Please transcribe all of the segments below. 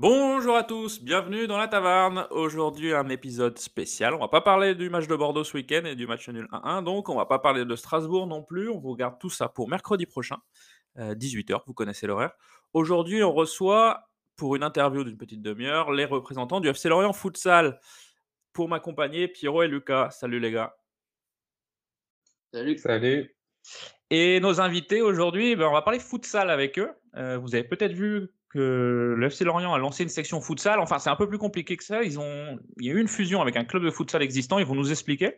Bonjour à tous, bienvenue dans la taverne. Aujourd'hui, un épisode spécial. On va pas parler du match de Bordeaux ce week-end et du match nul 1-1, donc on va pas parler de Strasbourg non plus. On vous regarde tout ça pour mercredi prochain, 18h, vous connaissez l'horaire. Aujourd'hui, on reçoit, pour une interview d'une petite demi-heure, les représentants du FC Lorient Futsal. Pour m'accompagner, Pierrot et Lucas. Salut les gars. Salut. Salut. Et nos invités aujourd'hui, ben, on va parler futsal avec eux. Euh, vous avez peut-être vu que le FC Lorient a lancé une section futsal. Enfin, c'est un peu plus compliqué que ça. Ils ont, il y a eu une fusion avec un club de futsal existant. Ils vont nous expliquer.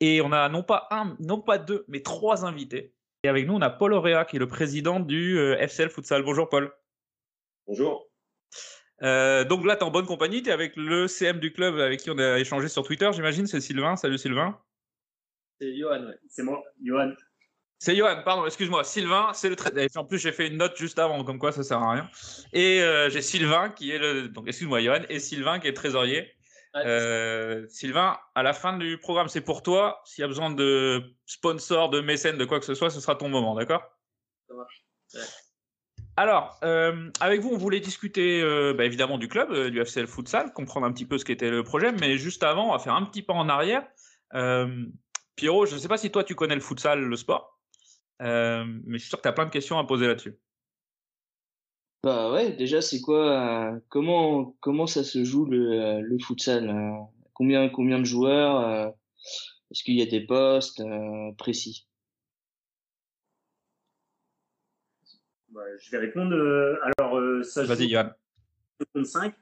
Et on a non pas un, non pas deux, mais trois invités. Et avec nous, on a Paul Auréa, qui est le président du euh, FCL Futsal. Bonjour Paul. Bonjour. Euh, donc là, tu es en bonne compagnie. Tu es avec le CM du club avec qui on a échangé sur Twitter, j'imagine. C'est Sylvain. Salut Sylvain. C'est Johan, ouais. C'est moi, Johan. C'est Johan, pardon, excuse-moi. Sylvain, c'est le traiteur. En plus, j'ai fait une note juste avant, comme quoi ça sert à rien. Et euh, j'ai Sylvain qui est le. Donc, excuse-moi, Johan, et Sylvain qui est trésorier. Euh, Sylvain, à la fin du programme, c'est pour toi. S'il y a besoin de sponsors, de mécènes, de quoi que ce soit, ce sera ton moment, d'accord? Ça marche. Alors, euh, avec vous, on voulait discuter bah, évidemment du club, du FCL Futsal, comprendre un petit peu ce qu'était le projet, mais juste avant, on va faire un petit pas en arrière. Pierrot, je ne sais pas si toi tu connais le futsal, le sport? Euh, mais je suis sûr que tu as plein de questions à poser là-dessus. Bah ouais, déjà, c'est quoi euh, comment, comment ça se joue le, euh, le futsal combien, combien de joueurs Est-ce qu'il y a des postes précis? Bah, Je vais répondre. alors, ça joue Vas-y, Yann. 5.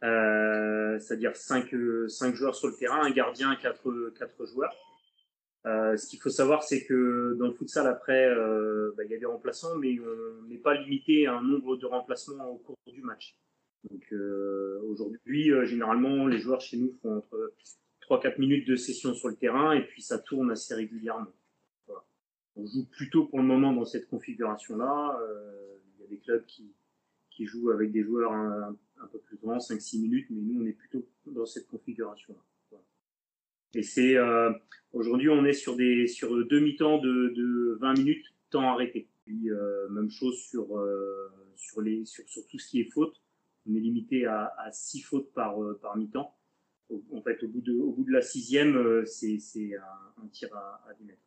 c'est-à-dire 5, 5 joueurs sur le terrain, un gardien, 4, 4 joueurs. Euh, ce qu'il faut savoir, c'est que dans le futsal, après, euh, bah, il y a des remplaçants, mais on n'est pas limité à un nombre de remplacements au cours du match. Donc euh, aujourd'hui, généralement, les joueurs chez nous font entre 3-4 minutes de session sur le terrain et puis ça tourne assez régulièrement. On joue plutôt pour le moment dans cette configuration-là. Il y a des clubs qui, jouent avec des joueurs un, peu plus grands, 5-6 minutes, mais nous, on est plutôt dans cette configuration-là. Et c'est aujourd'hui on est sur des sur deux mi-temps de, de 20 minutes temps arrêté. Puis euh, même chose sur euh, sur les sur, sur tout ce qui est faute. On est limité à, à six fautes par par mi-temps. En fait, au bout de au bout de la sixième, c'est c'est un, un, tir à, à 10 mètres.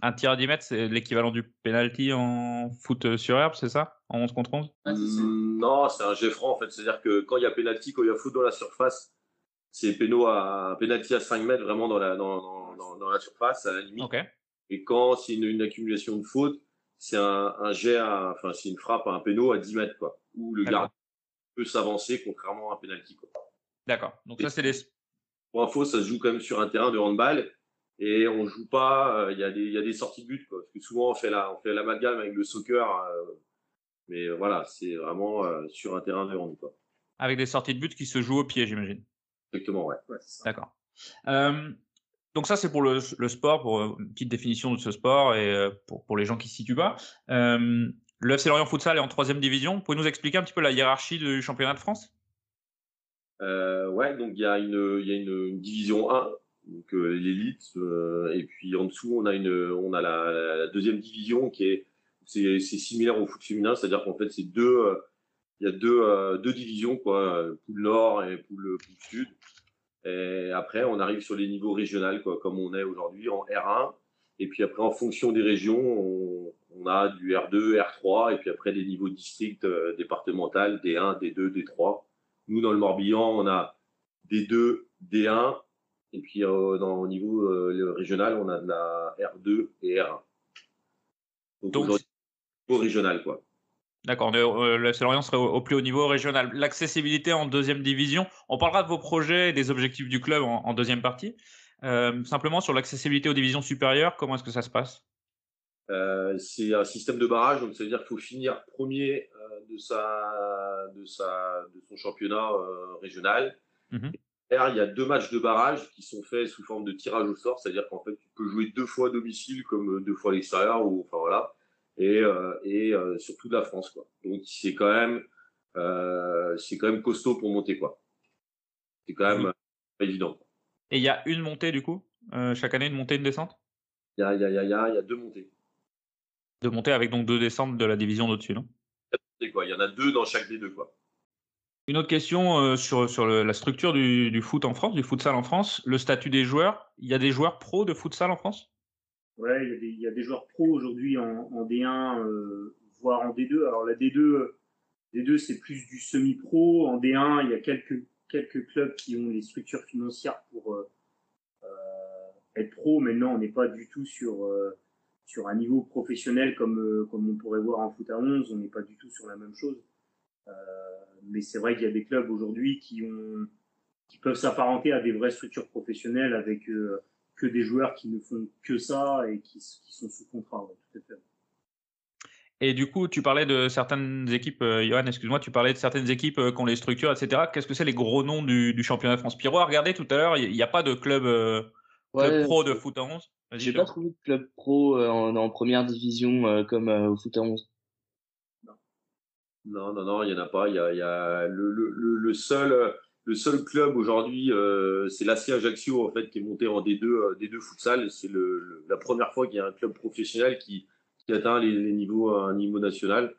Un tir à 10 mètres, c'est l'équivalent du penalty en foot sur herbe, c'est ça? En 11 contre 11 mmh, Non, c'est un jet franc en fait. C'est-à-dire que quand il y a penalty, quand il y a foot dans la surface, c'est péno à penalty à 5 mètres vraiment dans la dans, dans, dans la surface à la limite. Et quand c'est une, une, accumulation de fautes, c'est un, un jet à, enfin c'est une frappe à un péno à 10 mètres quoi, où le gardien peut s'avancer contrairement à un penalty quoi. D'accord. Donc ça c'est les pour info, ça se joue quand même sur un terrain de handball et on joue pas. Euh, il y a des il y a des sorties de but quoi. Parce que souvent on fait la on fait l'amalgame avec le soccer, euh, mais voilà c'est vraiment euh, sur un terrain de hand quoi. Avec des sorties de but qui se jouent au pied j'imagine. Exactement, ouais. D'accord. Euh, donc ça, c'est pour le, sport, pour euh, une petite définition de ce sport et euh, pour, les gens qui ne situent pas. Euh, le FC Lorient Futsal est en troisième division. Vous pouvez nous expliquer un petit peu la hiérarchie du championnat de France? Euh, Ouais, donc il y a, une, division 1, donc euh, l'élite, et puis en dessous, on a, la, deuxième division qui est c'est similaire au foot féminin, c'est-à-dire qu'en fait, c'est deux il y a deux, deux divisions, quoi, poule nord et poule, poule sud. Et après, on arrive sur les niveaux régionaux, quoi, comme on est aujourd'hui en R1. Et puis après, en fonction des régions, on, on, a du R2, R3, et puis après des niveaux districts euh, départementaux, D1, D2, D3. Nous, dans le Morbihan, on a D2, D1, et puis euh, dans, au niveau euh, régional, on a de la R2 et R1. Donc, Donc niveau régional, quoi. D'accord, euh, le Lorient serait au, au, plus haut niveau régional. L'accessibilité en deuxième division, on parlera de vos projets et des objectifs du club en, en deuxième partie. Euh, simplement sur l'accessibilité aux divisions supérieures, comment est-ce que ça se passe? Euh, C'est un système de barrage, donc ça veut dire qu'il faut finir premier euh, de, sa, de, sa, de son championnat régional. Mm -hmm. il y a deux matchs de barrage qui sont faits sous forme de tirage au sort, c'est-à-dire qu'en fait, tu peux jouer deux fois à domicile comme deux fois à l'extérieur, ou enfin voilà et, euh, et euh, sur toute la France quoi. Donc c'est quand même euh, c'est quand même costaud pour monter quoi. C'est quand même pas évident. Quoi. Et il y a une montée du coup chaque année une montée une descente? Il y a il y a il y a y a deux montées. Deux montées avec donc deux descentes de la division d'au-dessus non? Quoi. Il y en a deux dans chaque des deux quoi. Une autre question euh, sur, sur la structure du, du, foot en France, du futsal en France, le statut des joueurs. Il y a des joueurs pros de futsal en France? Ouais, il y, a des, joueurs pros aujourd'hui en, en, D1, euh, voire en D2. Alors la D2, D2 c'est plus du semi-pro. En D1, il y a quelques, quelques clubs qui ont les structures financières pour euh, être pro. Maintenant, on n'est pas du tout sur, sur un niveau professionnel comme, comme on pourrait voir en foot à 11. On n'est pas du tout sur la même chose. Euh, mais c'est vrai qu'il y a des clubs aujourd'hui qui qui peuvent s'apparenter à des vraies structures professionnelles avec euh, que des joueurs qui ne font que ça et qui, qui sont sous contrat. Ouais, tout à fait. Et du coup, tu parlais de certaines équipes, euh, Johan, excuse-moi, tu parlais de certaines équipes euh, qui ont les structures, etc. Qu'est-ce que c'est les gros noms du, du championnat de France Pyro, regardez tout à l'heure, il n'y a pas de club, euh, club Ouais, pro de foot à 11 Vas-y, J'ai pas trouvé de club pro euh, en, en première division euh, comme euh, au foot à 11. Non, non, non, il y en a pas. Il y a, il y a le, le, le, le seul, euh, le seul club aujourd'hui, euh, c'est l'AC Ajaccio en fait qui est monté en D2, euh, D2 futsal. C'est la première fois qu'il y a un club professionnel qui, atteint les, niveaux à un niveau national.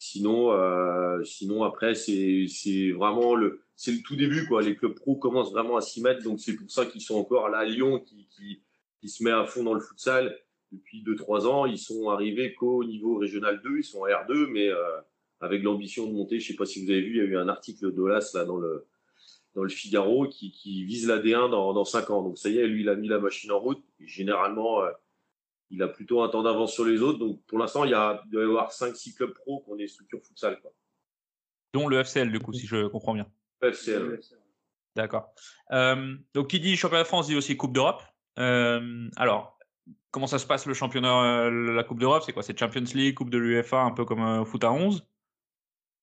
Sinon, euh, sinon après c'est vraiment le c'est le tout début quoi. Les clubs pro commencent vraiment à s'y mettre, donc c'est pour ça qu'ils sont encore là Lyon qui, se met à fond dans le futsal depuis 2-3 ans. Ils sont arrivés qu'au niveau régional 2, ils sont en R2, mais euh, avec l'ambition de monter. Je sais pas si vous avez vu, il y a eu un article d'Olas là dans le dans le Figaro qui, qui vise la D1 dans, dans 5 ans. Donc ça y est, lui, il a mis la machine en route. Et généralement, euh, il a plutôt un temps d'avance sur les autres. Donc pour l'instant, il, y a, il doit y avoir 5-6 clubs pro qui ont des structures futsal. Quoi. Dont le FCL, du coup, si je comprends bien. FCL. D'accord. Euh, donc, qui dit championnat de France dit aussi Coupe d'Europe. Euh, alors, comment ça se passe le championnat, la Coupe d'Europe? C'est quoi? C'est Champions League, Coupe de l'UEFA, un peu comme foot à 11 Euh,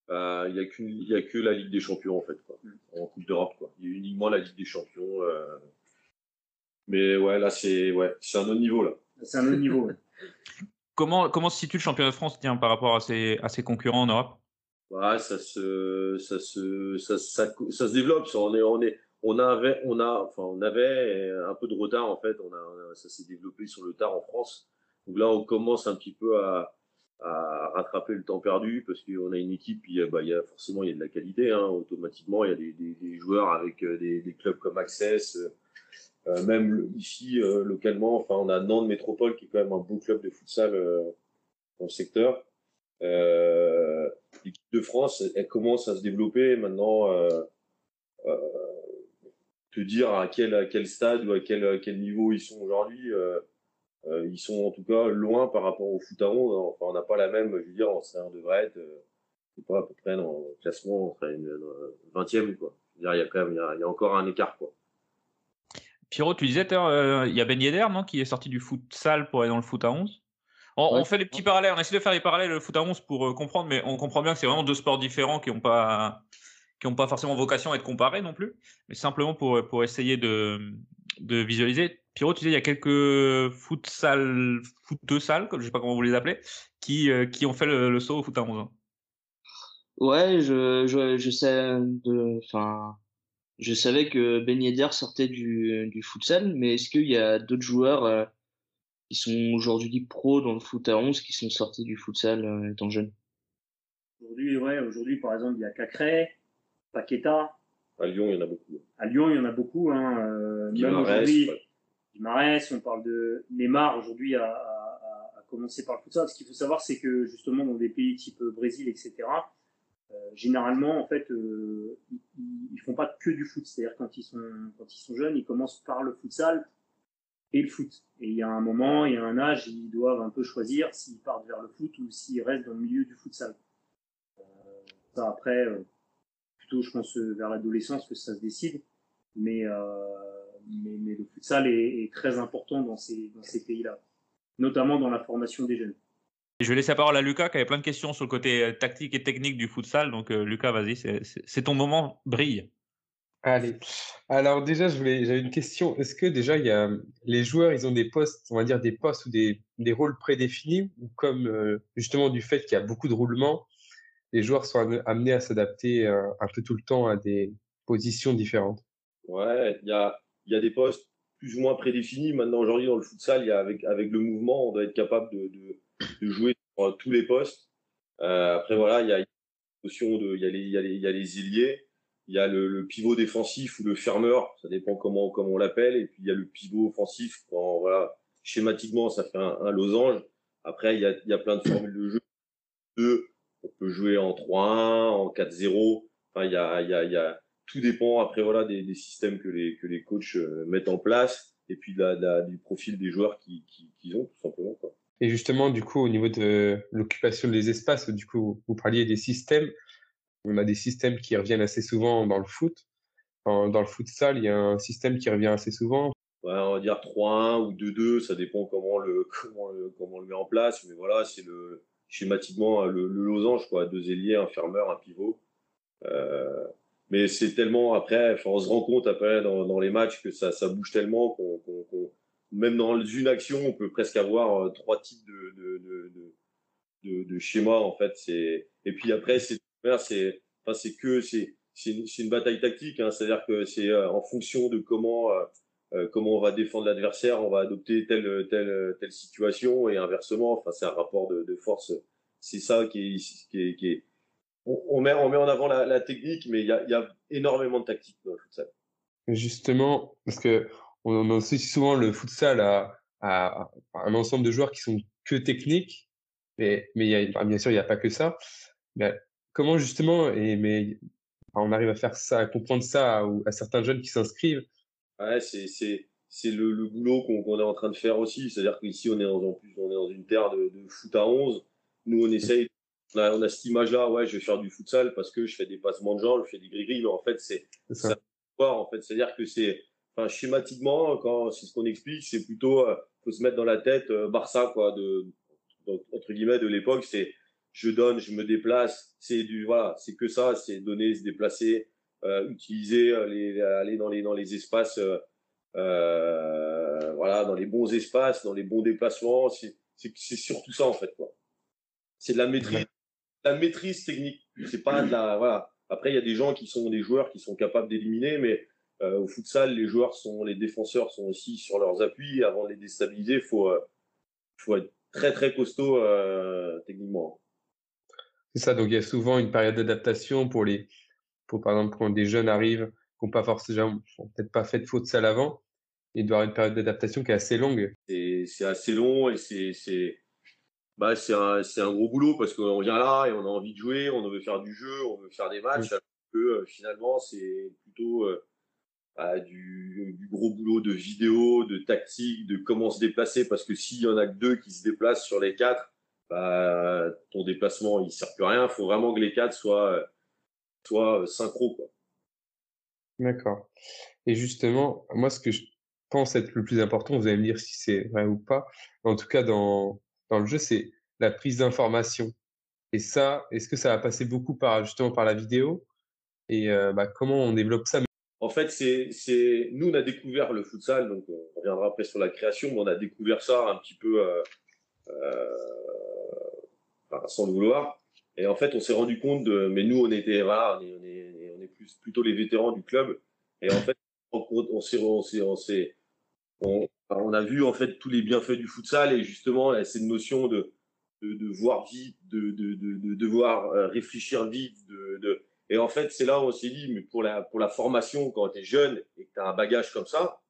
Il y a qu'une- il y a que la Ligue des Champions en fait, quoi. en Coupe d'Europe. Quoi. Il y a uniquement la Ligue des Champions. euh. Mais ouais, là c'est ouais, c'est un autre niveau là. C'est un autre niveau. ouais. Comment, comment se situe le championnat de France tiens, par rapport à ses, à ses concurrents en Europe? Ouais, ça se, ça se, ça, ça, ça se développe. Ça, on est, on est, on avait, on a, enfin, on avait un peu de retard en fait. On a- ça s'est développé sur le tard en France. Donc là, on commence un petit peu à, à rattraper le temps perdu parce qu'on a une équipe. Il y a, bah, il y a forcément il y a de la qualité. Hein, automatiquement, il y a des, des, des joueurs avec euh, des, des clubs comme Access. euh, euh, même ici euh, localement, enfin, on a Nantes Métropole qui est quand même un beau club de futsal euh, dans le secteur. Euh, l'équipe de France, elle, commence à se développer maintenant. Te dire à quel, à quel stade ou à quel, à quel niveau ils sont aujourd'hui, euh, ils sont en tout cas loin par rapport au foot à 11. Enfin, on n'a pas la même, je veux dire, en C1 devrait être, euh, je sais pas, à peu près dans le classement, on serait une, euh, 20e, quoi. Je veux dire, il y a quand même, il y a, il y a encore un écart, quoi. Pierrot, tu disais, euh, il y a Ben Yedder, non, qui est sorti du futsal pour aller dans le foot à 11 on, Ouais. on fait des petits parallèles, on essaie de faire des parallèles le foot à 11 pour euh, comprendre, mais on comprend bien que c'est vraiment deux sports différents qui n'ont pas, qui ont pas forcément vocation à être comparés non plus, mais simplement pour, pour essayer de, de visualiser. Pierrot, tu disais, il y a quelques futsal, footeux salles, comme je sais pas comment vous les appelez, qui, euh, qui ont fait le, le saut au foot à 11 ans. Ouais, je, je, je sais de, enfin, je savais que Ben Yedder sortait du, du futsal, mais est-ce qu'il y a d'autres joueurs euh, qui sont aujourd'hui pros dans le foot à 11 qui sont sortis du futsal euh, étant jeunes? Aujourd'hui, ouais, aujourd'hui, par exemple, il y a Cacré, Paqueta. À Lyon, il y en a beaucoup. À Lyon, il y en a beaucoup. Hein, euh, même aujourd'hui, ouais. Guimarães, on parle de Neymar aujourd'hui à, à, à, à commencer par le futsal. Ce qu'il faut savoir, c'est que justement dans des pays type Brésil, etc., euh, généralement, en fait, euh, ils, ils font pas que du foot. C'est-à-dire quand ils sont quand ils sont jeunes, ils commencent par le futsal et le foot. Et il y a un moment, il y a un âge, ils doivent un peu choisir s'ils partent vers le foot ou s'ils restent dans le milieu du futsal. Euh, ça après, plutôt, je pense euh, vers l'adolescence que ça se décide. Mais euh, mais, mais le futsal est, est très important dans ces dans ces pays-là, notamment dans la formation des jeunes. Et je vais laisser la parole à Lucas qui avait plein de questions sur le côté euh, tactique et technique du futsal. Donc, euh, Lucas, vas-y, c'est- ton moment, brille. Allez. Alors déjà, j'avais une question. Est-ce que déjà, il y a, les joueurs, ils ont des postes, on va dire des postes ou des, des rôles prédéfinis, ou comme euh, justement du fait qu'il y a beaucoup de roulements, les joueurs sont am- amenés à s'adapter euh, un peu tout le temps à des positions différentes. Ouais, il y a, y a des postes plus ou moins prédéfinis. Maintenant, aujourd'hui, dans le futsal, y a avec, avec le mouvement, on doit être capable de, de, de jouer sur tous les postes. Euh, après, voilà, il y a notion de, il y les, il y il y a les ailiers, il y a le, pivot défensif ou le fermeur, ça dépend comment, comment on l'appelle, et puis il y a le pivot offensif. Quand, voilà, schématiquement, ça fait un, losange. Après, il y, a, y a plein de formules de jeu. Deux, on peut jouer en 3-1, en 4-0. Enfin, il y a, y a, y a, tout dépend après voilà des, des systèmes que les que les coachs euh, mettent en place et puis de la, de la, du profil des joueurs qu'ils qui, qui ont tout simplement. Quoi. Et justement, du coup, au niveau de l'occupation des espaces, du coup, vous parliez des systèmes. On a des systèmes qui reviennent assez souvent dans le foot. Dans, dans le futsal, il y a un système qui revient assez souvent. Ouais, on va dire 3-1 ou 2-2, ça dépend comment le, comment le, comment on le met en place. Mais voilà, c'est le, schématiquement le, le, losange, quoi. Deux ailiers, un fermeur, un pivot. Euh, mais c'est tellement après, on se rend compte après dans, dans les matchs que ça, ça bouge tellement qu'on, même dans une action, on peut presque avoir euh, trois types de, de, de, de, de schémas en fait. C'est et puis après c'est c'est enfin, c'est que c'est c'est une, une, bataille tactique, hein, c'est-à-dire que c'est euh, en fonction de comment euh, comment on va défendre l'adversaire, on va adopter telle telle telle situation et inversement. Enfin c'est un rapport de, de force. C'est ça qui est, on, met on met en avant la, technique, mais il y a, y a énormément de tactique dans le futsal. Justement, parce que on associe souvent le futsal à, un ensemble de joueurs qui sont que techniques, mais, mais y a, bien sûr, il n'y a pas que ça. Mais comment justement, et, mais on arrive à faire ça, à comprendre ça à certains jeunes qui s'inscrivent Ouais, c'est, c'est, c'est le, le boulot qu'on, qu'on est en train de faire aussi. C'est-à-dire qu'ici, on est dans, en plus, on est dans une terre de, de foot à 11. Nous, on essaye, on a, on a cette image-là, ouais, je vais faire du futsal parce que je fais des passements de jambes, je fais des gris-gris, mais en fait, c'est, c'est ça. ça en fait. C'est-à-dire que c'est, enfin, schématiquement, quand c'est ce qu'on explique, c'est plutôt, euh, faut se mettre dans la tête euh, Barça, quoi, de, de, entre guillemets, de l'époque, c'est je donne, je me déplace, c'est du, voilà, c'est que ça, c'est donner, se déplacer, utiliser, euh, les, aller dans les dans les espaces, euh, euh, voilà, dans les bons espaces, dans les bons déplacements, c'est c'est surtout ça en fait, quoi. C'est de la maîtrise, la maîtrise technique. C'est pas de la, voilà. Après, il y a des gens qui sont des joueurs qui sont capables d'éliminer, mais euh, au futsal, les joueurs sont, les défenseurs sont aussi sur leurs appuis. Avant de les déstabiliser, faut, euh, faut être très très costaud euh, techniquement. C'est ça. Donc il y a souvent une période d'adaptation pour les, pour par exemple quand des jeunes arrivent, qui n'ont pas forcément, peut-être pas fait de futsal avant, il doit y avoir une période d'adaptation qui est assez longue. C'est assez long et c'est c'est bah c'est un c'est un gros boulot parce qu'on vient là et on a envie de jouer, on veut faire du jeu, on veut faire des matchs. Que euh, finalement c'est plutôt euh, bah, du, du, gros boulot de vidéo, de tactique, de comment se déplacer, parce que s'il y en a que deux qui se déplacent sur les quatre, bah, ton déplacement il sert plus à rien. Il faut vraiment que les quatre soient, soient synchro. Quoi. D'accord. Et justement, moi, ce que je pense être le plus important, vous allez me dire si c'est vrai ou pas, en tout cas dans, dans le jeu, c'est la prise d'information. Et ça, est-ce que ça va passer beaucoup par justement par la vidéo? Et euh, bah, comment on développe ça? En fait, c'est, c'est, nous, on a découvert le futsal, donc on reviendra après sur la création, mais on a découvert ça un petit peu euh, euh, sans le vouloir. Et en fait, on s'est rendu compte de, mais nous, on était, voilà, on est, on est, on est plus, plutôt les vétérans du club. Et en fait, on, s'est, on s'est, on s'est, on, a vu en fait tous les bienfaits du futsal et justement cette notion de, de, de voir vite, de, de, de, de devoir euh, réfléchir vite, de, et en fait, c'est là où on s'est dit, mais pour la, pour la formation, quand tu es jeune et que tu as un bagage comme ça,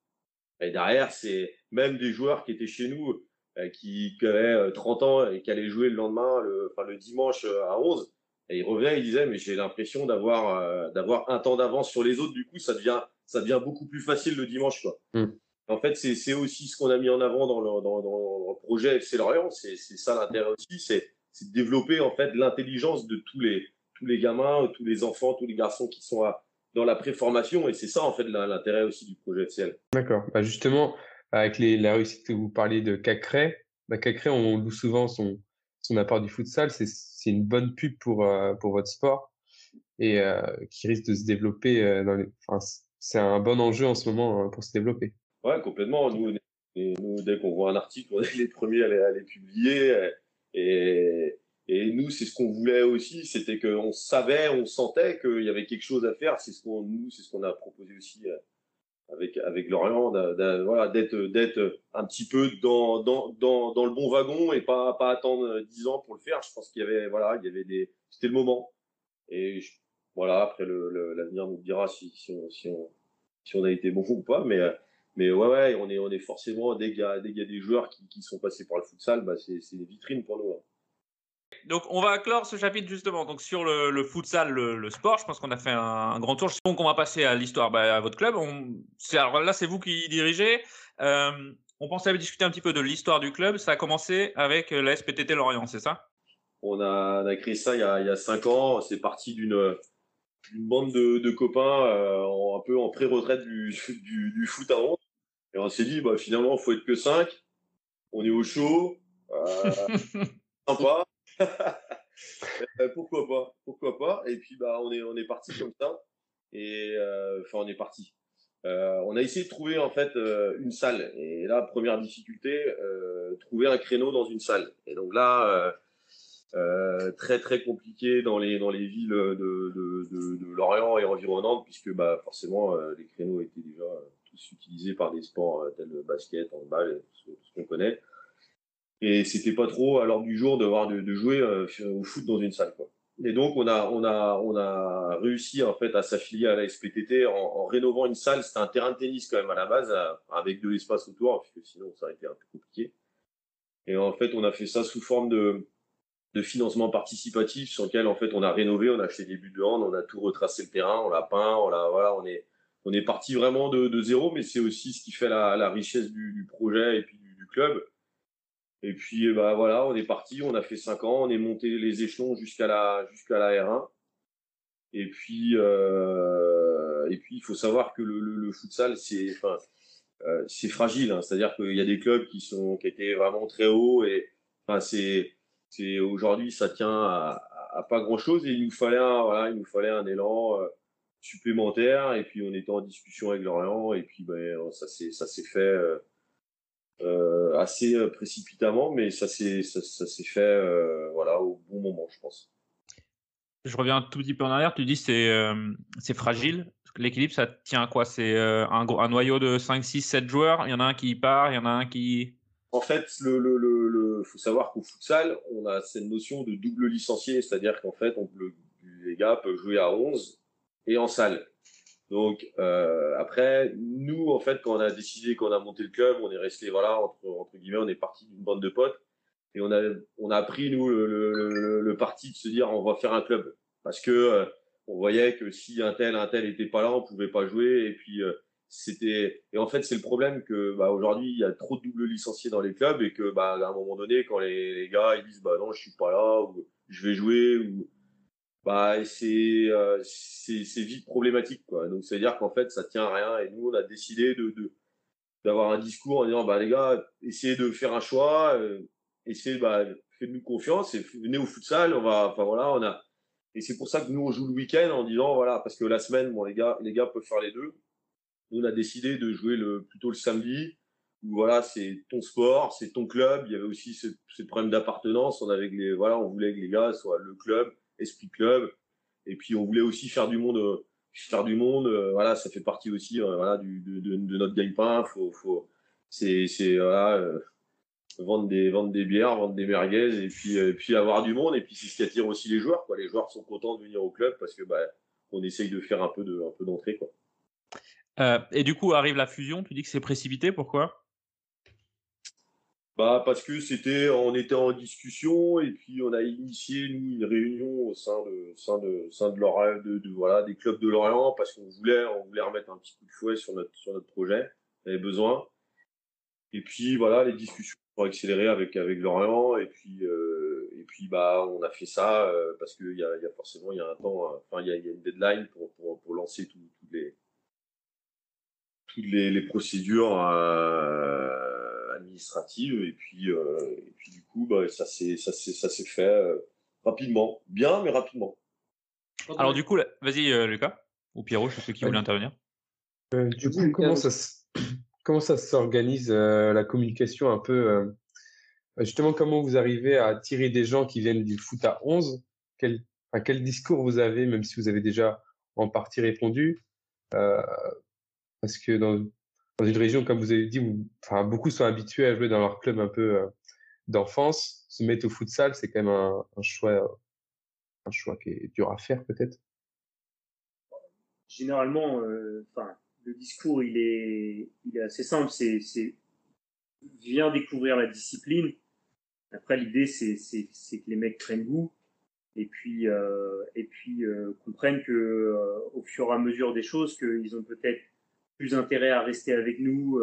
et derrière, c'est même des joueurs qui étaient chez nous, qui, qui, avaient 30 ans et qui allaient jouer le lendemain, le, enfin, le dimanche à 11, et ils revenaient, ils disaient, mais j'ai l'impression d'avoir, euh, d'avoir un temps d'avance sur les autres, du coup, ça devient, ça devient beaucoup plus facile le dimanche, quoi. Mm. En fait, c'est, c'est aussi ce qu'on a mis en avant dans le, dans, dans le projet FC Lorient, c'est, c'est ça l'intérêt aussi, c'est, c'est de développer, en fait, l'intelligence de tous les, tous les gamins, tous les enfants, tous les garçons qui sont à, dans la préformation. Et c'est ça, en fait, l'intérêt aussi du projet FCL. D'accord. Bah justement, avec la réussite que vous parlez de Cacré, bah Cacré, on loue souvent son, son apport du futsal. C'est une bonne pub pour, euh, votre sport et euh, qui risque de se développer. Euh, c'est un bon enjeu en ce moment hein, pour se développer. Ouais, complètement. Nous, dès qu'on voit un article, on est les premiers à les, publier. Et, nous, c'est ce qu'on voulait aussi, c'était qu'on savait, on sentait qu'il y avait quelque chose à faire. C'est ce qu'on nous, c'est ce qu'on a proposé aussi avec avec Lorient, voilà, d'être d'être un petit peu dans, dans dans dans le bon wagon et pas pas attendre dix ans pour le faire. Je pense qu'il y avait voilà, il y avait des, c'était le moment. Et voilà, après l'avenir nous dira si, si, on, si, on, si on a été bon ou pas. Mais, mais ouais, ouais, on est, on est forcément, dès qu'il y, a des joueurs qui, qui sont passés par le futsal, bah, c'est des vitrines pour nous. Hein. Donc, on va clore ce chapitre justement donc sur le, le futsal, le, sport. Je pense qu'on a fait un, grand tour. Donc, on va passer à l'histoire, bah, à votre club. On, alors là, c'est vous qui dirigez. Euh, on pensait discuter un petit peu de l'histoire du club. Ça a commencé avec la SPTT Lorient, c'est ça? On a, on a, créé ça il y a, il y a cinq ans. C'est parti d'une bande de, de copains euh, un peu en pré-retraite du, du, du, foot à 11. Et on s'est dit, bah, finalement, il faut être que cinq. On est au chaud. Euh, sympa. Euh, pourquoi pas Pourquoi pas Et puis bah on est on est parti comme ça. Et euh, enfin on est parti. Euh, on a essayé de trouver en fait une salle. Et là première difficulté, trouver un créneau dans une salle. Et donc là très très compliqué dans les dans les villes de, de, de, Lorient et environnantes puisque bah forcément les créneaux étaient déjà tous utilisés par des sports tels le basket, handball, tout ce qu'on connaît et c'était pas trop à l'ordre du jour de voir de, de jouer euh, au foot dans une salle quoi. Et donc on a on a on a réussi en fait à s'affilier à la SPTT en, en rénovant une salle. C'était un terrain de tennis quand même à la base euh, avec de l'espace autour puisque sinon ça aurait été un peu compliqué. Et en fait on a fait ça sous forme de de financement participatif sur lequel en fait on a rénové, on a acheté des buts de hand, on a tout retracé le terrain, on l'a peint, on l'a voilà, on est on est parti vraiment de, de zéro, mais c'est aussi ce qui fait la, richesse du, du projet et puis du club et puis bah voilà, on est parti, on a fait cinq ans, on est monté les échelons jusqu'à la jusqu'à la R1. Et puis euh, et puis il faut savoir que le, le, le futsal c'est enfin euh, c'est fragile, hein, c'est-à-dire qu'il y a des clubs qui sont qui étaient vraiment très hauts et enfin c'est c'est aujourd'hui ça tient à, à, pas grand chose et il nous fallait un voilà il nous fallait un élan euh, supplémentaire et puis on était en discussion avec Lorient et puis ben ça s'est ça s'est fait euh, assez euh, précipitamment, mais ça s'est ça, ça s'est fait euh, voilà au bon moment, je pense. Je reviens un tout petit peu en arrière. Tu dis c'est c'est fragile. L'équilibre, ça tient à quoi? C'est un, un noyau de 5, 6, 7 joueurs? Il y en a un qui part, il y en a un qui. En fait, le, le, le, le faut savoir qu'au futsal, on a cette notion de double licencié, c'est-à-dire qu'en fait, on, les gars peuvent jouer à 11 et en salle. Donc euh, après, nous en fait, quand on a décidé qu'on a monté le club, on est resté voilà entre entre guillemets, on est parti d'une bande de potes. Et on a on a pris nous le, le, le, parti de se dire on va faire un club. Parce que euh, on voyait que si un tel un tel était pas là, on pouvait pas jouer. Et puis euh, c'était et en fait c'est le problème que bah, aujourd'hui il y a trop de doubles licenciés dans les clubs et que bah à un moment donné quand les, les gars ils disent bah non je suis pas là ou je vais jouer ou bah c'est euh, c'est vite problématique quoi. Donc c'est à dire qu'en fait ça tient à rien et nous on a décidé de d'avoir un discours en disant bah les gars essayez de faire un choix, euh, essayez bah faites-nous confiance et venez au futsal, on va enfin voilà on a et c'est pour ça que nous on joue le week-end en disant voilà parce que la semaine bon les gars les gars peuvent faire les deux. Nous on a décidé de jouer le plutôt le samedi où voilà c'est ton sport, c'est ton club. Il y avait aussi ce, ce problème d'appartenance. On avait les voilà on voulait que les gars soient le club esprit club. Et puis on voulait aussi faire du monde, euh, faire du monde. Euh, voilà, ça fait partie aussi euh, voilà de, notre gagne-pain. Faut, faut, c'est, c'est vendre des, vendre des bières, vendre des merguez et puis, puis avoir du monde. Et puis c'est ce qui attire aussi les joueurs. Quoi. Les joueurs sont contents de venir au club parce que bah, on essaye de faire un peu de, un peu d'entrée quoi. Et du coup arrive la fusion. Tu dis que c'est précipité. Pourquoi? Bah parce que c'était, on était en discussion et puis on a initié nous une réunion au sein de, sein de, sein de Lorient, de, de, voilà, des clubs de Lorient parce qu'on voulait, on voulait remettre un petit coup de fouet sur notre, sur notre projet. On avait besoin. Et puis voilà, les discussions ont accéléré avec avec Lorient et puis euh, et puis bah on a fait ça euh, parce qu'il y a, y a forcément y a un temps, enfin il y a, y a une deadline pour pour, pour lancer toutes les toutes les, les procédures. Euh, administrative et puis euh, et puis du coup bah, ça s'est ça s'est ça s'est fait euh, rapidement. Bien mais rapidement. Alors du coup vas-y euh, Lucas ou Pierrot je sais qui voulait intervenir. Du coup comment ça comment ça s'organise la communication un peu justement comment vous arrivez à attirer des gens qui viennent du foot à 11 quel enfin, quel discours vous avez même si vous avez déjà en partie répondu parce que dans dans une région, comme vous avez dit, enfin, beaucoup sont habitués à jouer dans leur club un peu euh, d'enfance, se mettre au futsal, c'est quand même un, un choix un choix qui est dur à faire peut-être Généralement, enfin, le discours il est, il est assez simple. C'est, c'est viens découvrir la discipline. Après, l'idée c'est, c'est, c'est que les mecs prennent goût et puis euh, et puis euh, comprennent que euh, au fur et à mesure des choses qu'ils ont peut-être plus intérêt à rester avec nous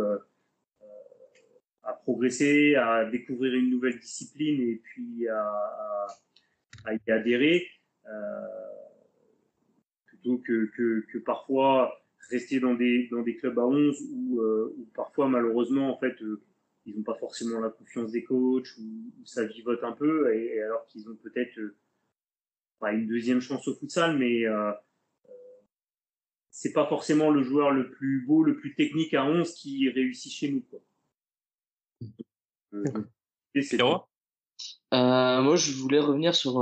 à progresser à découvrir une nouvelle discipline et puis à, à, y adhérer plutôt que, que, que, parfois rester dans des dans des clubs à 11 où, où parfois malheureusement en fait ils n'ont pas forcément la confiance des coachs ou, ça vivote un peu et alors qu'ils ont peut-être une deuxième chance au futsal, mais euh, euh, c'est pas forcément le joueur le plus beau, le plus technique à 11 qui réussit chez nous. Quoi. Euh, euh, moi, je voulais revenir sur,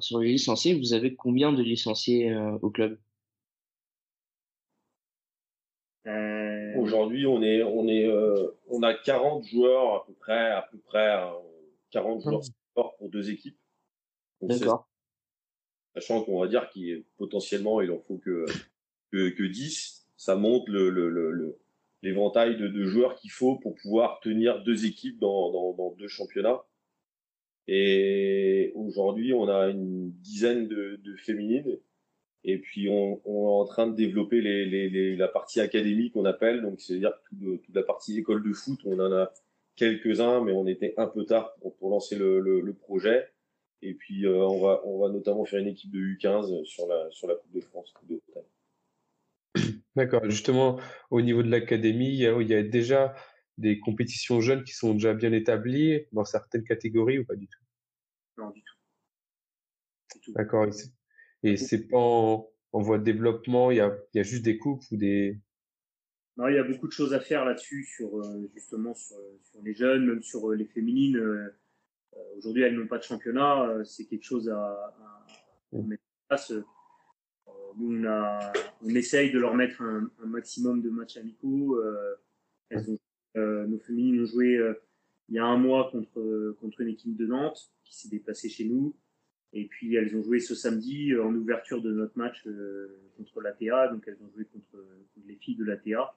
sur les licenciés. Vous avez combien de licenciés au club? Aujourd'hui, on est, on est, on a 40 joueurs à peu près, à peu près 40 joueurs sport pour deux équipes. D'accord sachant qu'on va dire qu'il potentiellement il en faut que, que, que 10, ça monte l'éventail de, de, joueurs qu'il faut pour pouvoir tenir deux équipes dans, deux championnats. Et aujourd'hui, on a une dizaine de, de féminines. Et puis, on, est en train de développer la partie académique qu'on appelle. Donc, c'est-à-dire toute, la partie école de foot. On en a quelques-uns, mais on était un peu tard pour, lancer le, projet. Et puis, euh, on, va, notamment faire une équipe de U15 sur la, sur la Coupe de France. D'accord. Justement, au niveau de l'académie, il, il y a déjà des compétitions jeunes qui sont déjà bien établies dans certaines catégories ou pas du tout? Non, du tout. D'accord. Et c'est pas en, voie de développement, il y a, il y a juste des coupes ou des. Non, il y a beaucoup de choses à faire là-dessus, sur euh, justement sur, sur, les jeunes, même sur euh, les féminines. Euh, aujourd'hui, elles n'ont pas de championnat. Euh, c'est quelque chose à, à, mm. mettre en place. Euh, on, a, on essaye de leur mettre un, maximum de matchs amicaux. Elles ont, nos féminines ont joué il y a un mois contre, contre une équipe de Nantes qui s'est déplacée chez nous. Et puis elles ont joué ce samedi en ouverture de notre match contre l'ATA. Donc elles ont joué contre, contre les filles de l'ATA.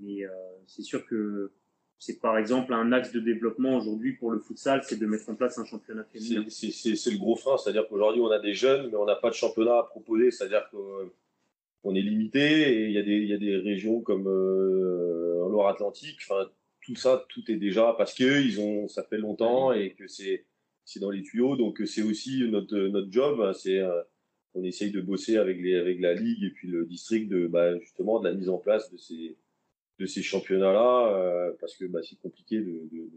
Mais euh, c'est sûr que c'est par exemple un axe de développement aujourd'hui pour le futsal, c'est de mettre en place un championnat féminin. C'est le gros frein, c'est-à-dire qu'aujourd'hui on a des jeunes, mais on n'a pas de championnat à proposer, c'est-à-dire qu'on est limité et il y, a des, il y a des régions comme euh, Loire-Atlantique, enfin tout ça, tout est déjà parce que ils ont, ça fait longtemps et que c'est c'est dans les tuyaux, donc c'est aussi notre notre job, hein, c'est euh, on essaye de bosser avec les avec la ligue et puis le district de bah, justement de la mise en place de ces de ces championnats-là, euh, parce que bah, c'est compliqué de, de,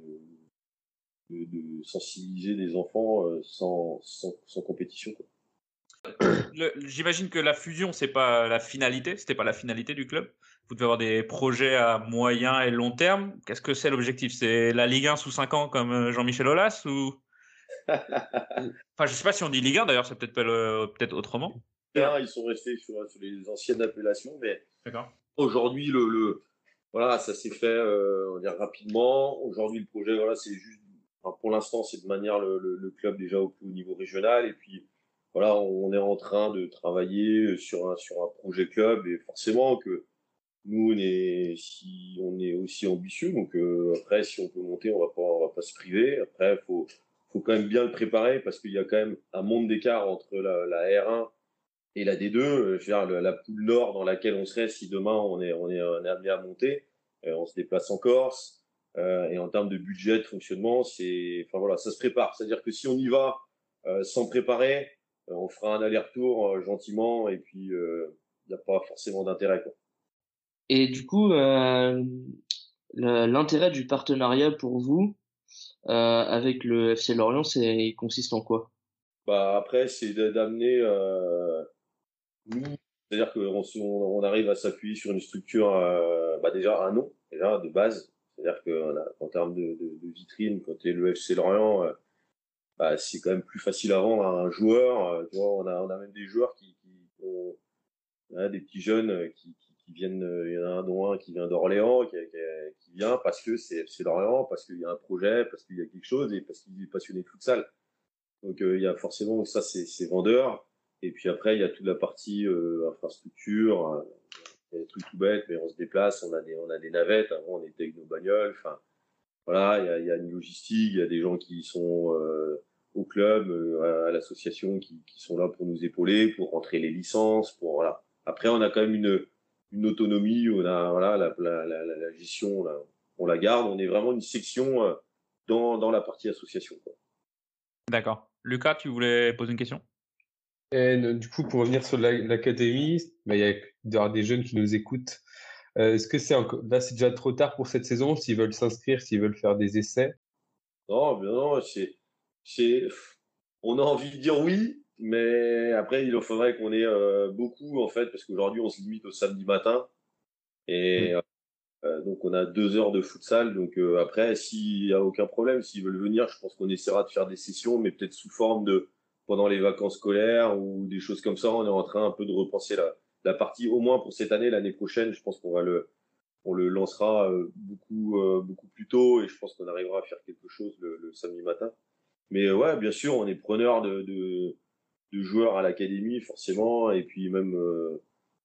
de, de, sensibiliser des enfants euh, sans, sans, sans, compétition. J'imagine que la fusion, c'est pas la finalité, c'était pas la finalité du club? Vous devez avoir des projets à moyen et long terme. Qu'est-ce que c'est l'objectif? C'est la Ligue 1 sous 5 ans comme euh, Jean-Michel Aulas ou? Enfin, je sais pas si on dit Ligue 1 d'ailleurs, c'est peut-être peut-être autrement. Ils sont restés sur, sur les anciennes appellations, mais aujourd'hui le, le, voilà, ça s'est fait euh, on va dire rapidement. Aujourd'hui, le projet, voilà, c'est juste, enfin, pour l'instant, c'est de manière le, le, le, club déjà au niveau régional. Et puis, voilà, on est en train de travailler sur un sur un projet club et forcément que nous, on est si on est aussi ambitieux. Donc euh, après, si on peut monter, on va pas on va pas se priver. Après, faut faut quand même bien le préparer parce qu'il y a quand même un monde d'écart entre la, la R1 et la D2, euh, je veux dire, la poule nord dans laquelle on serait si demain on est, on est, on est amené à monter, on se déplace en Corse, euh, et en termes de budget, de fonctionnement, c'est, enfin voilà, ça se prépare. C'est-à-dire que si on y va euh, sans préparer, euh, on fera un aller-retour gentiment, et puis il n'y a pas forcément d'intérêt. Quoi. Et du coup, l'intérêt du partenariat pour vous avec le FC Lorient, c'est, il consiste en quoi? Bah après, c'est d'amener euh, c'est-à-dire qu'on on arrive à s'appuyer sur une structure, euh, bah déjà un nom, déjà de base. C'est-à-dire qu'en termes de, de, de, vitrine, quand tu es le FC Lorient, euh, bah, c'est quand même plus facile à vendre à un joueur. Euh, tu vois, on a, on a même des joueurs qui, qui ont des petits jeunes qui, qui, qui viennent. Il y en a un dont un qui vient d'Orléans, qui, qui, vient parce que c'est FC Lorient, parce qu'il y a un projet, parce qu'il y a quelque chose et parce qu'il est passionné de futsal. Donc il y a forcément ça c'est vendeur. Et puis après il y a toute la partie infrastructure. Il y a des trucs tout bêtes, mais on se déplace, on a des, on a des navettes. Avant on était avec nos bagnoles. Enfin voilà, il y a, y a, une logistique, il y a des gens qui sont au club, à, l'association, qui, qui, sont là pour nous épauler, pour rentrer les licences, pour voilà. Après on a quand même une une autonomie, on a voilà la, la, la, la gestion, là, on la garde. On est vraiment une section dans, dans la partie association. D'accord. Lucas, tu voulais poser une question? Et, Du coup, pour revenir sur l'académie, bah, il y a des jeunes qui nous écoutent. Euh, est-ce que c'est là, c'est déjà trop tard pour cette saison s'ils veulent s'inscrire, s'ils veulent faire des essais? Non, bien non, c'est, c'est, on a envie de dire oui, mais après il faudrait qu'on ait euh, beaucoup en fait, parce qu'aujourd'hui on se limite au samedi matin et mmh. Euh, donc on a deux heures de futsal. Donc euh, après, s'il y a aucun problème, s'ils veulent venir, je pense qu'on essaiera de faire des sessions, mais peut-être sous forme de pendant les vacances scolaires ou des choses comme ça. On est en train un peu de repenser la, la partie, au moins pour cette année, l'année prochaine. Je pense qu'on va le on le lancera euh, beaucoup beaucoup plus tôt et je pense qu'on arrivera à faire quelque chose le, le samedi matin. Mais ouais, bien sûr, on est preneur de, de, de joueurs à l'académie forcément et puis même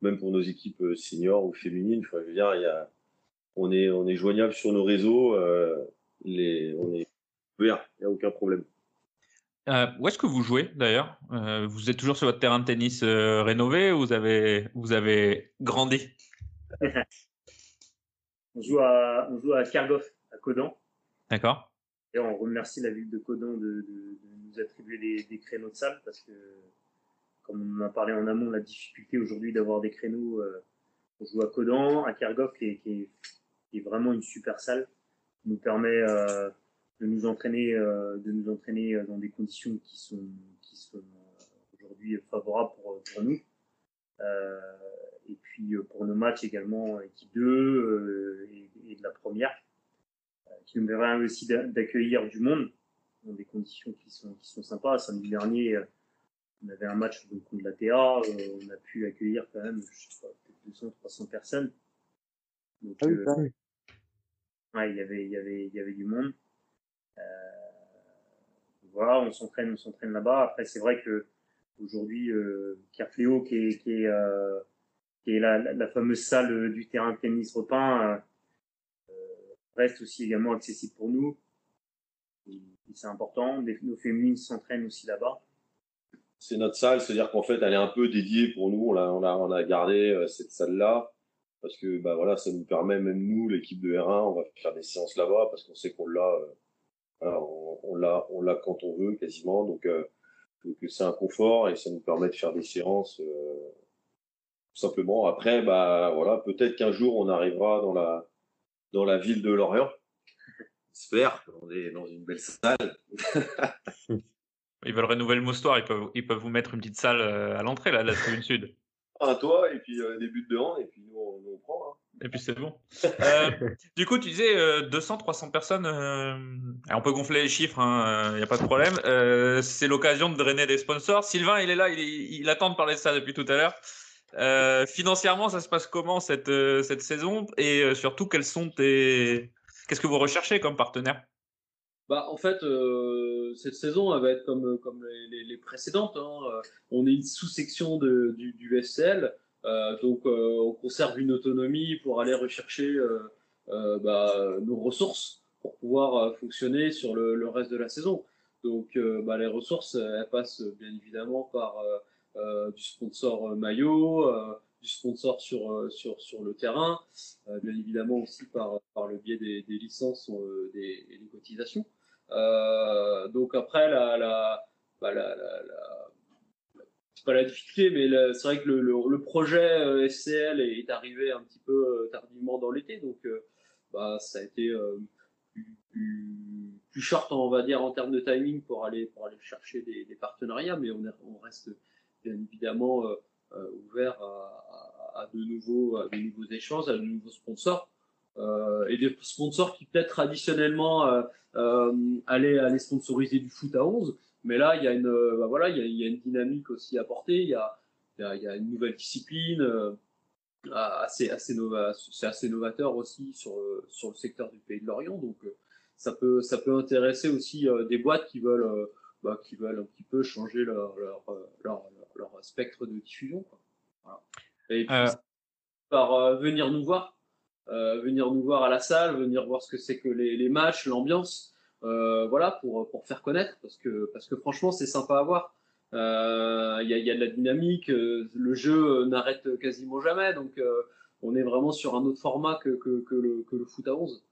même pour nos équipes seniors ou féminines. Enfin, je veux dire, il y a on est, on est joignable sur nos réseaux. Euh, les, on est ouvert, il n'y a aucun problème. Euh, où est-ce que vous jouez d'ailleurs? Euh, Vous êtes toujours sur votre terrain de tennis rénové ou vous avez, vous avez grandi? On, joue à, on joue à Kargoff, à Codan. D'accord. Et on remercie la ville de Codan de, de, nous attribuer des, des, créneaux de salle parce que, comme on en a parlé en amont, la difficulté aujourd'hui d'avoir des créneaux. on joue à Codan, à Kargoff, qui qui est qui est vraiment une super salle, qui nous permet euh, de nous entraîner, euh, de nous entraîner euh, dans des conditions qui sont, qui sont aujourd'hui favorables pour, pour nous. et puis pour nos matchs également, équipe 2 et, de la première, qui nous permet aussi d'accueillir du monde dans des conditions qui sont, qui sont sympas. Samedi dernier, on avait un match contre la TA, on a pu accueillir quand même, je sais pas, peut-être 200, 300 personnes. Donc, ah oui, ouais, il y avait, il y avait, il y avait du monde. Euh, voilà, on s'entraîne, on s'entraîne là-bas. Après, c'est vrai que aujourd'hui, euh, qui est, qui est, euh, la, la, fameuse salle du terrain de tennis repeint, euh, reste aussi également accessible pour nous. C'est important. Nos féminines s'entraînent aussi là-bas. C'est notre salle, c'est-à-dire qu'en fait, elle est un peu dédiée pour nous. On a, on a, on a gardé cette salle-là parce que bah voilà, ça nous permet même nous, l'équipe de R1, on va faire des séances là-bas parce qu'on sait qu'on l'a, euh, on, l'a, on l'a quand on veut quasiment, donc, euh, c'est un confort et ça nous permet de faire des séances euh, tout simplement. Après, bah voilà, peut-être qu'un jour on arrivera dans la dans la ville de Lorient. J'espère qu'on est dans une belle salle. ils veulent renouveler le moustoir, ils peuvent, ils peuvent vous mettre une petite salle à l'entrée, là, la tribune sud à toi, et puis euh, des buts de hand, et puis nous, on, prend. Hein. Et puis c'est bon. euh, du coup, tu disais euh, 200-300 personnes. Euh, on peut gonfler les chiffres, il hein, n'y a pas de problème. C'est l'occasion de drainer des sponsors. Sylvain, il est là, il, il attend de parler de ça depuis tout à l'heure. financièrement, ça se passe comment cette, cette saison? Et surtout, quels sont tes. Qu'est-ce que vous recherchez comme partenaire? Bah, en fait, euh, cette saison, elle va être comme, comme les, les précédentes. Hein. On est une sous-section du, du donc euh, on conserve une autonomie pour aller rechercher euh, bah, nos ressources pour pouvoir fonctionner sur le, reste de la saison. Donc, bah, les ressources, passent bien évidemment par du sponsor maillot, du sponsor sur, sur, sur le terrain, bien évidemment aussi par, par le biais des, licences des, et des cotisations. Euh, donc après, la, la, bah, c'est pas la difficulté, mais c'est vrai que le, projet euh, SCL est, arrivé un petit peu euh, tardivement dans l'été, donc bah, ça a été plus, short, on va dire, en termes de timing pour aller, chercher des, partenariats, mais on, est, on, reste bien évidemment ouvert à, de nouveaux, échanges, à de nouveaux sponsors. Euh, et des sponsors qui peut-être traditionnellement euh, euh, allaient sponsoriser du foot à 11. Mais là, il y a une, bah voilà, il y a, il y a une dynamique aussi à porter. Il y a, il y a, il y a une nouvelle discipline assez, assez nova, c'est assez novateur aussi sur, sur le secteur du pays de l'Orient. Donc, ça peut, ça peut intéresser aussi des boîtes qui veulent bah, qui veulent un petit peu changer leur, leur, leur, leur spectre de diffusion. Quoi. Voilà. Et puis, Euh. par euh, venir nous voir, euh, venir nous voir à la salle, venir voir ce que c'est que les, les matchs, l'ambiance, euh, voilà, pour, pour faire connaître, parce que, parce que franchement, c'est sympa à voir. Euh, Il y, a, y a de la dynamique, euh, le jeu n'arrête quasiment jamais, donc euh, on est vraiment sur un autre format que, que, que, le, que le foot à 11.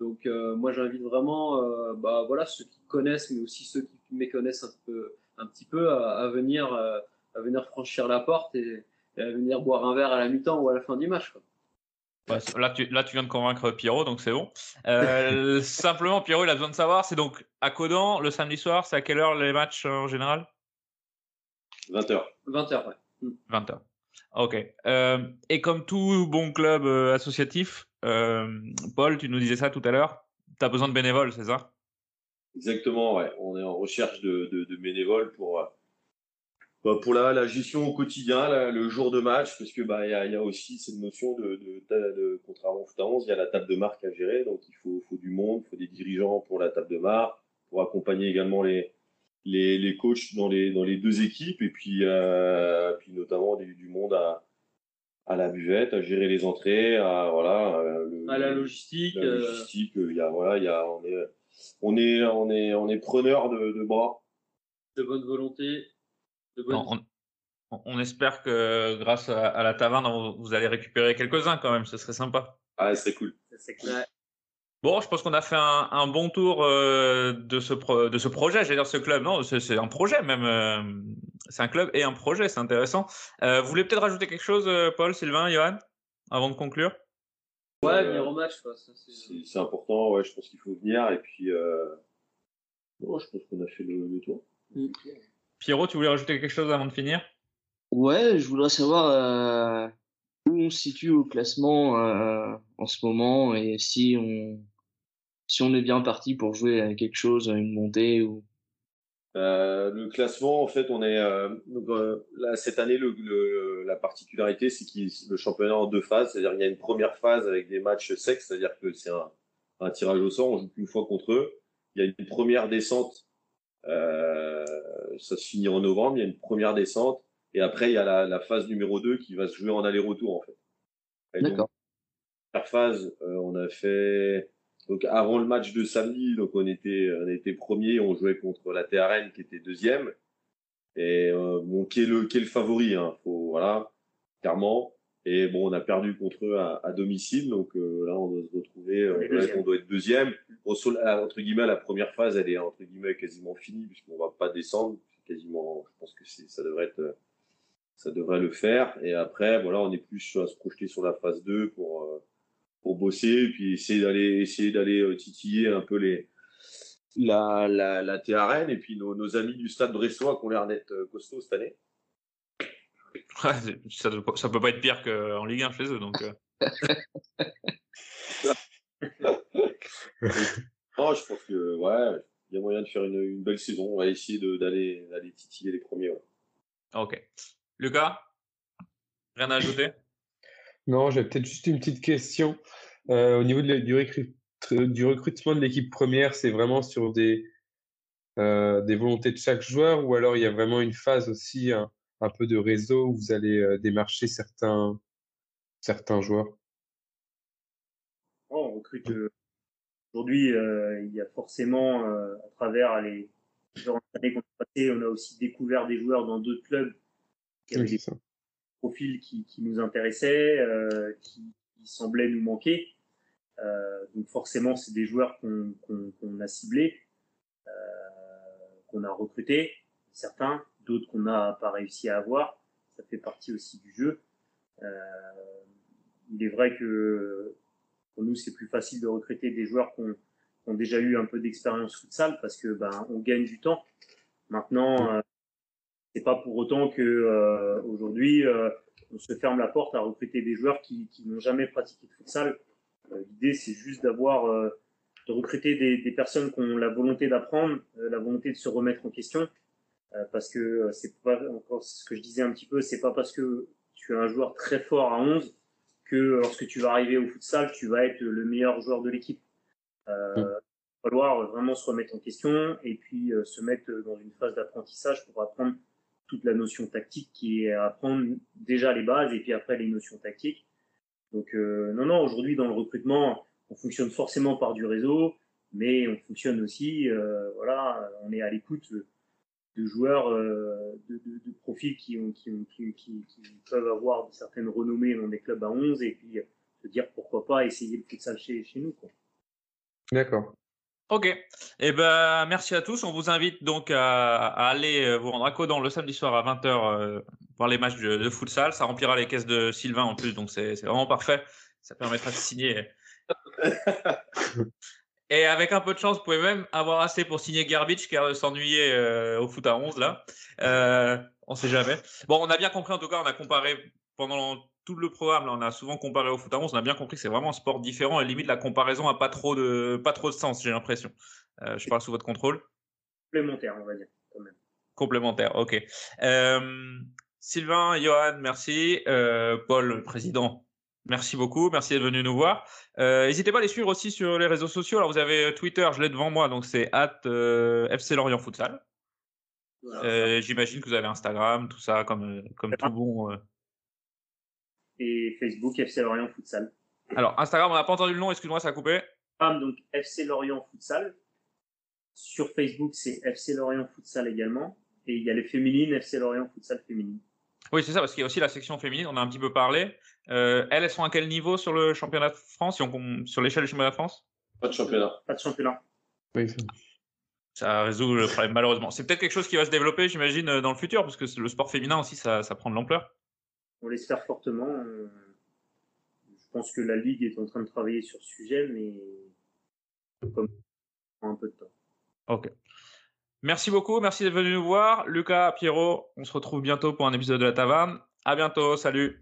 Donc euh, moi j'invite vraiment euh, bah, voilà, ceux qui connaissent, mais aussi ceux qui méconnaissent un, peu, un petit peu à, à venir, euh, à venir franchir la porte et, et à venir boire un verre à la mi-temps ou à la fin du match. Quoi. Ouais, là, tu, là, tu viens de convaincre Pierrot, donc c'est bon. Euh, simplement, Pierrot, il a besoin de savoir, c'est donc à Codan, le samedi soir, c'est à quelle heure les matchs euh, en général? 20h. 20h, ouais. 20h. Ok. Euh, et comme tout bon club euh, associatif, euh, Paul, tu nous disais ça tout à l'heure, tu as besoin de bénévoles, c'est ça? Exactement, ouais. On est en recherche de, de, de bénévoles pour, euh, bah, pour la, la gestion au quotidien, le jour de match, parce que bah il y a, il y a aussi cette notion de, de, de, de contrairement au foot à 11, il y a la table de marque à gérer, donc il faut, faut du monde, il faut des dirigeants pour la table de marque, pour accompagner également les, les, les coachs dans les, dans les deux équipes, et puis, euh, puis notamment du, du monde à, à la buvette, à gérer les entrées, à voilà, euh, le- À la logistique. la euh, logistique, il y a voilà, il y a on est on est on est on est preneur de, de bras. de bonne volonté, de on, on- on espère que grâce à, à la taverne, vous, allez récupérer quelques-uns quand même, ce serait sympa. Ah, c'est cool. Ça, c'est cool. Ouais. Bon, je pense qu'on a fait un, un bon tour euh, de, ce pro- de ce projet, j'allais dire ce club. Non, c'est un projet même. euh, c'est un club et un projet, c'est intéressant. Euh, vous voulez peut-être rajouter quelque chose, Paul, Sylvain, Johan, avant de conclure? Ouais, Euh, venir au match, c'est- important, ouais, je pense qu'il faut venir et puis euh... non, je pense qu'on a fait le, le tour. Pierrot, tu voulais rajouter quelque chose avant de finir? Ouais, je voudrais savoir euh, où on se situe au classement euh, en ce moment et si on si on est bien parti pour jouer à quelque chose, à une montée ou Euh, le classement, en fait, on est euh, donc, euh, là cette année. Le, le- la particularité, c'est qu'il le championnat en deux phases, c'est-à-dire qu'il y a une première phase avec des matchs secs, c'est-à-dire que c'est un, un tirage au sort, on joue qu'une fois contre eux. Il y a une première descente, euh, ça se finit en novembre. Il y a une première descente et après il y a la, la phase numéro 2 qui va se jouer en aller-retour en fait. D'accord. première phase, euh, on a fait donc avant le match de samedi, donc on était on était premier, on jouait contre la TRN qui était deuxième et euh, bon qui est le qui est le favori, hein, faut voilà clairement. Et bon, on a perdu contre eux à, à domicile, donc euh, là on doit se retrouver, euh, On là, doit être deuxième. Bon, sur la- entre guillemets, la première phase, elle est entre guillemets quasiment finie puisqu'on va pas descendre, quasiment, je pense que c'est ça devrait être ça devrait le faire. Et après, voilà, on est plus à se projeter sur la phase 2 pour, euh, pour bosser et puis essayer d'aller, essayer d'aller euh, titiller un peu les, la, la, la TRN et puis nos, nos amis du stade brestois qui ont l'air d'être euh, costauds cette année. Ça, ça peut pas être pire qu'en Ligue 1 chez eux. Donc, euh. Oh, je pense que, ouais, il y a moyen de faire une, une belle saison. On va essayer d'aller, titiller les premiers. ouais. Ok. Lucas? Rien à ajouter? Non, j'ai peut-être juste une petite question. Euh, au niveau de la- du, recrut- du recrutement de l'équipe première, c'est vraiment sur des, euh, des volontés de chaque joueur ou alors il y a vraiment une phase aussi, un, un peu de réseau où vous allez euh, démarcher certains, certains joueurs? on recrute. euh, Aujourd'hui, euh, il y a forcément, euh, à travers les différentes années qu'on a passées, on a aussi découvert des joueurs dans d'autres clubs qui avaient Oui, des profils qui, qui nous intéressaient, euh, qui, qui semblaient nous manquer. Donc forcément, c'est des joueurs qu'on a ciblés, qu'on a recrutés, certains, d'autres qu'on n'a pas réussi à avoir. Ça fait partie aussi du jeu. Euh, il est vrai que pour nous, c'est plus facile de recruter des joueurs qui ont, déjà eu un peu d'expérience futsal parce que ben on gagne du temps. Maintenant, euh, c'est pas pour autant que euh, aujourd'hui euh, on se ferme la porte à recruter des joueurs qui, n'ont jamais pratiqué de futsal. L'idée, c'est juste d'avoir de recruter des, des personnes qui ont la volonté d'apprendre, la volonté de se remettre en question, parce que euh, c'est pas encore ce que je disais un petit peu, c'est pas parce que tu es un joueur très fort à 11 que lorsque tu vas arriver au futsal, tu vas être le meilleur joueur de l'équipe. Euh, va falloir vraiment se remettre en question et puis se mettre dans une phase d'apprentissage pour apprendre toute la notion tactique qui est apprendre déjà les bases et puis après les notions tactiques. Donc non, non, aujourd'hui dans le recrutement, on fonctionne forcément par du réseau, mais on fonctionne aussi, voilà, on est à l'écoute de joueurs euh, de, de, profils qui, ont, qui, qui, qui, peuvent avoir certaines renommées dans des clubs à 11 et puis se dire pourquoi pas essayer le futsal chez, chez nous. D'accord. Ok. et eh ben, merci à tous. On vous invite donc à, aller euh, vous rendre à Codan le samedi soir à 20h euh, voir les matchs de, de, futsal. Ça remplira les caisses de Sylvain en plus, donc c'est vraiment parfait. Ça permettra de signer. Et avec un peu de chance, vous pouvez même avoir assez pour signer Garbage, car s'ennuyer euh, au foot à 11 là. Euh, on sait jamais. Bon, on a bien compris en tout cas, on a comparé pendant tout le programme, là, on a souvent comparé au foot à 11. On a bien compris que c'est vraiment un sport différent et limite la comparaison a pas trop de pas trop de sens, j'ai l'impression. Euh, je parle sous votre contrôle. Complémentaire, on va dire quand même. Complémentaire, ok. Euh, Sylvain, Johan, merci. Euh, Paul, président, Merci beaucoup, merci d'être venu nous voir. Euh, n'hésitez pas à les suivre aussi sur les réseaux sociaux. Alors vous avez euh, Twitter, je l'ai devant moi, donc c'est at euh, FC Lorient Futsal. J'imagine que vous avez Instagram, tout ça, comme, comme tout bon. Et Facebook, FC Lorient Futsal. Alors Instagram, on n'a pas entendu le nom, excuse-moi, ça a coupé. donc FC Lorient Futsal. Sur Facebook, c'est FC Lorient Futsal également. Et il y a les féminines, FC Lorient Futsal féminine. Oui, c'est ça, parce qu'il y a aussi la section féminine, on a un petit peu parlé. Euh, elles, elles sont à quel niveau sur le championnat de France, sur l'échelle du championnat de France? Pas de championnat. Pas de championnat. Oui, ça résout le problème, malheureusement. C'est peut-être quelque chose qui va se développer, j'imagine, euh, dans le futur, parce que le sport féminin aussi, ça, ça prend de l'ampleur. On l'espère fortement. Je pense que la Ligue est en train de travailler sur ce sujet, mais comme un peu de temps. Ok. Merci beaucoup, merci d'être venu nous voir. Lucas, Pierrot, on se retrouve bientôt pour un épisode de la taverne. À bientôt, salut.